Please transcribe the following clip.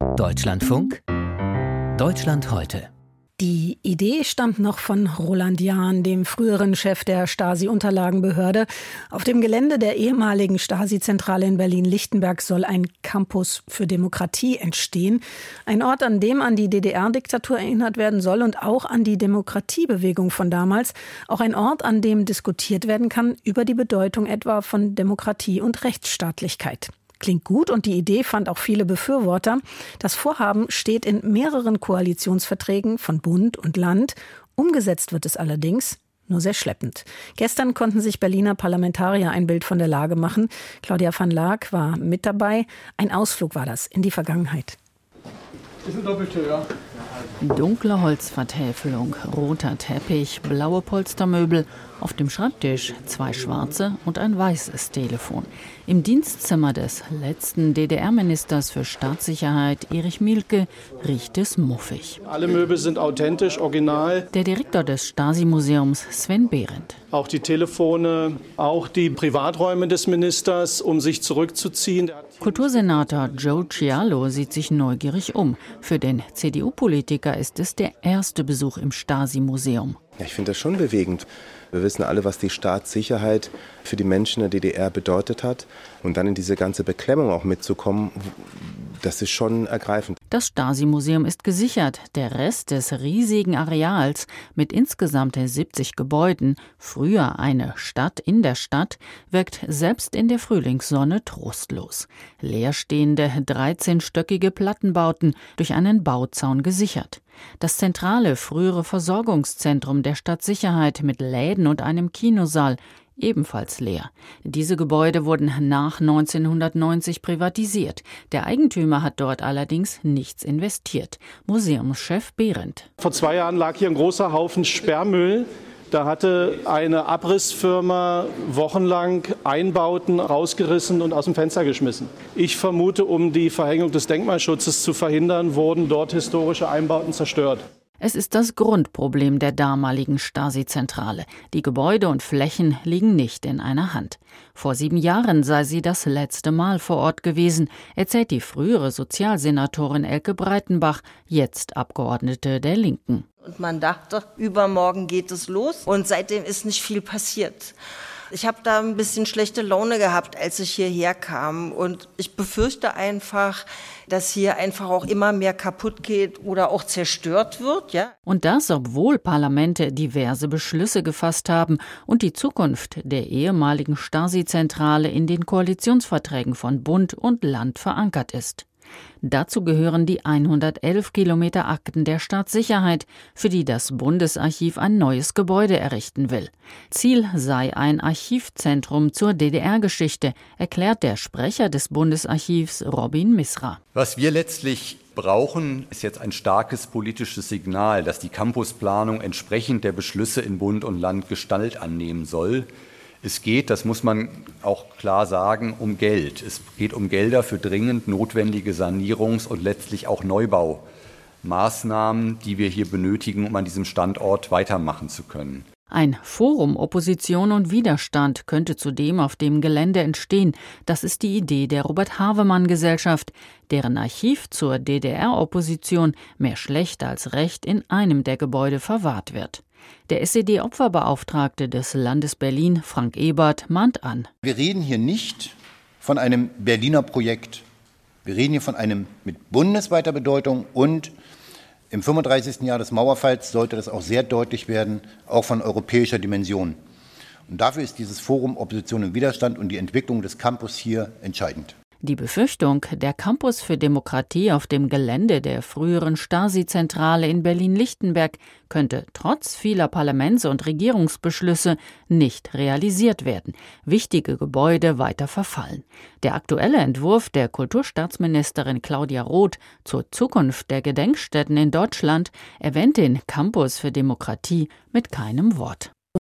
Deutschlandfunk Deutschland heute die Idee stammt noch von Roland Jahn, dem früheren Chef der Stasi-Unterlagenbehörde. Auf dem Gelände der ehemaligen Stasi-Zentrale in Berlin-Lichtenberg soll ein Campus für Demokratie entstehen. Ein Ort, an dem an die DDR-Diktatur erinnert werden soll und auch an die Demokratiebewegung von damals. Auch ein Ort, an dem diskutiert werden kann über die Bedeutung etwa von Demokratie und Rechtsstaatlichkeit. Klingt gut und die Idee fand auch viele Befürworter. Das Vorhaben steht in mehreren Koalitionsverträgen von Bund und Land. Umgesetzt wird es allerdings nur sehr schleppend. Gestern konnten sich Berliner Parlamentarier ein Bild von der Lage machen. Claudia van Laak war mit dabei. Ein Ausflug war das in die Vergangenheit. Ist ein Doppeltür, ja. Dunkle Holzvertäfelung, roter Teppich, blaue Polstermöbel, auf dem Schreibtisch zwei schwarze und ein weißes Telefon. Im Dienstzimmer des letzten DDR-Ministers für Staatssicherheit, Erich Mielke, riecht es muffig. Alle Möbel sind authentisch, original. Der Direktor des Stasi-Museums, Sven Behrendt. Auch die Telefone, auch die Privaträume des Ministers, um sich zurückzuziehen. Kultursenator Joe Cialo sieht sich neugierig um. Für den CDU-Politiker ist es der erste Besuch im Stasi-Museum. Ja, ich finde das schon bewegend. Wir wissen alle, was die Staatssicherheit für die Menschen der DDR bedeutet hat. Und dann in diese ganze Beklemmung auch mitzukommen, das ist schon ergreifend. Das Stasi-Museum ist gesichert. Der Rest des riesigen Areals mit insgesamt 70 Gebäuden, früher eine Stadt in der Stadt, wirkt selbst in der Frühlingssonne trostlos. Leerstehende 13-stöckige Plattenbauten durch einen Bauzaun gesichert. Das zentrale frühere Versorgungszentrum der Stadtsicherheit mit Läden und einem Kinosaal ebenfalls leer. Diese Gebäude wurden nach 1990 privatisiert. Der Eigentümer hat dort allerdings nichts investiert. Museumschef Behrendt. Vor zwei Jahren lag hier ein großer Haufen Sperrmüll. Da hatte eine Abrissfirma wochenlang Einbauten rausgerissen und aus dem Fenster geschmissen. Ich vermute, um die Verhängung des Denkmalschutzes zu verhindern, wurden dort historische Einbauten zerstört. Es ist das Grundproblem der damaligen Stasi-Zentrale. Die Gebäude und Flächen liegen nicht in einer Hand. Vor sieben Jahren sei sie das letzte Mal vor Ort gewesen, erzählt die frühere Sozialsenatorin Elke Breitenbach, jetzt Abgeordnete der Linken. Und man dachte, übermorgen geht es los. Und seitdem ist nicht viel passiert. Ich habe da ein bisschen schlechte Laune gehabt, als ich hierher kam. Und ich befürchte einfach, dass hier einfach auch immer mehr kaputt geht oder auch zerstört wird. Ja? Und das, obwohl Parlamente diverse Beschlüsse gefasst haben und die Zukunft der ehemaligen Stasi-Zentrale in den Koalitionsverträgen von Bund und Land verankert ist. Dazu gehören die 111 Kilometer Akten der Staatssicherheit, für die das Bundesarchiv ein neues Gebäude errichten will. Ziel sei ein Archivzentrum zur DDR-Geschichte, erklärt der Sprecher des Bundesarchivs Robin Misra. Was wir letztlich brauchen, ist jetzt ein starkes politisches Signal, dass die Campusplanung entsprechend der Beschlüsse in Bund und Land Gestalt annehmen soll. Es geht, das muss man auch klar sagen, um Geld. Es geht um Gelder für dringend notwendige Sanierungs- und letztlich auch Neubaumaßnahmen, die wir hier benötigen, um an diesem Standort weitermachen zu können. Ein Forum Opposition und Widerstand könnte zudem auf dem Gelände entstehen. Das ist die Idee der Robert Havemann Gesellschaft, deren Archiv zur DDR-Opposition mehr schlecht als recht in einem der Gebäude verwahrt wird. Der SED-Opferbeauftragte des Landes Berlin, Frank Ebert, mahnt an. Wir reden hier nicht von einem Berliner Projekt. Wir reden hier von einem mit bundesweiter Bedeutung und im 35. Jahr des Mauerfalls sollte das auch sehr deutlich werden, auch von europäischer Dimension. Und dafür ist dieses Forum Opposition und Widerstand und die Entwicklung des Campus hier entscheidend. Die Befürchtung, der Campus für Demokratie auf dem Gelände der früheren Stasi-Zentrale in Berlin-Lichtenberg könnte trotz vieler Parlaments- und Regierungsbeschlüsse nicht realisiert werden, wichtige Gebäude weiter verfallen. Der aktuelle Entwurf der Kulturstaatsministerin Claudia Roth zur Zukunft der Gedenkstätten in Deutschland erwähnt den Campus für Demokratie mit keinem Wort.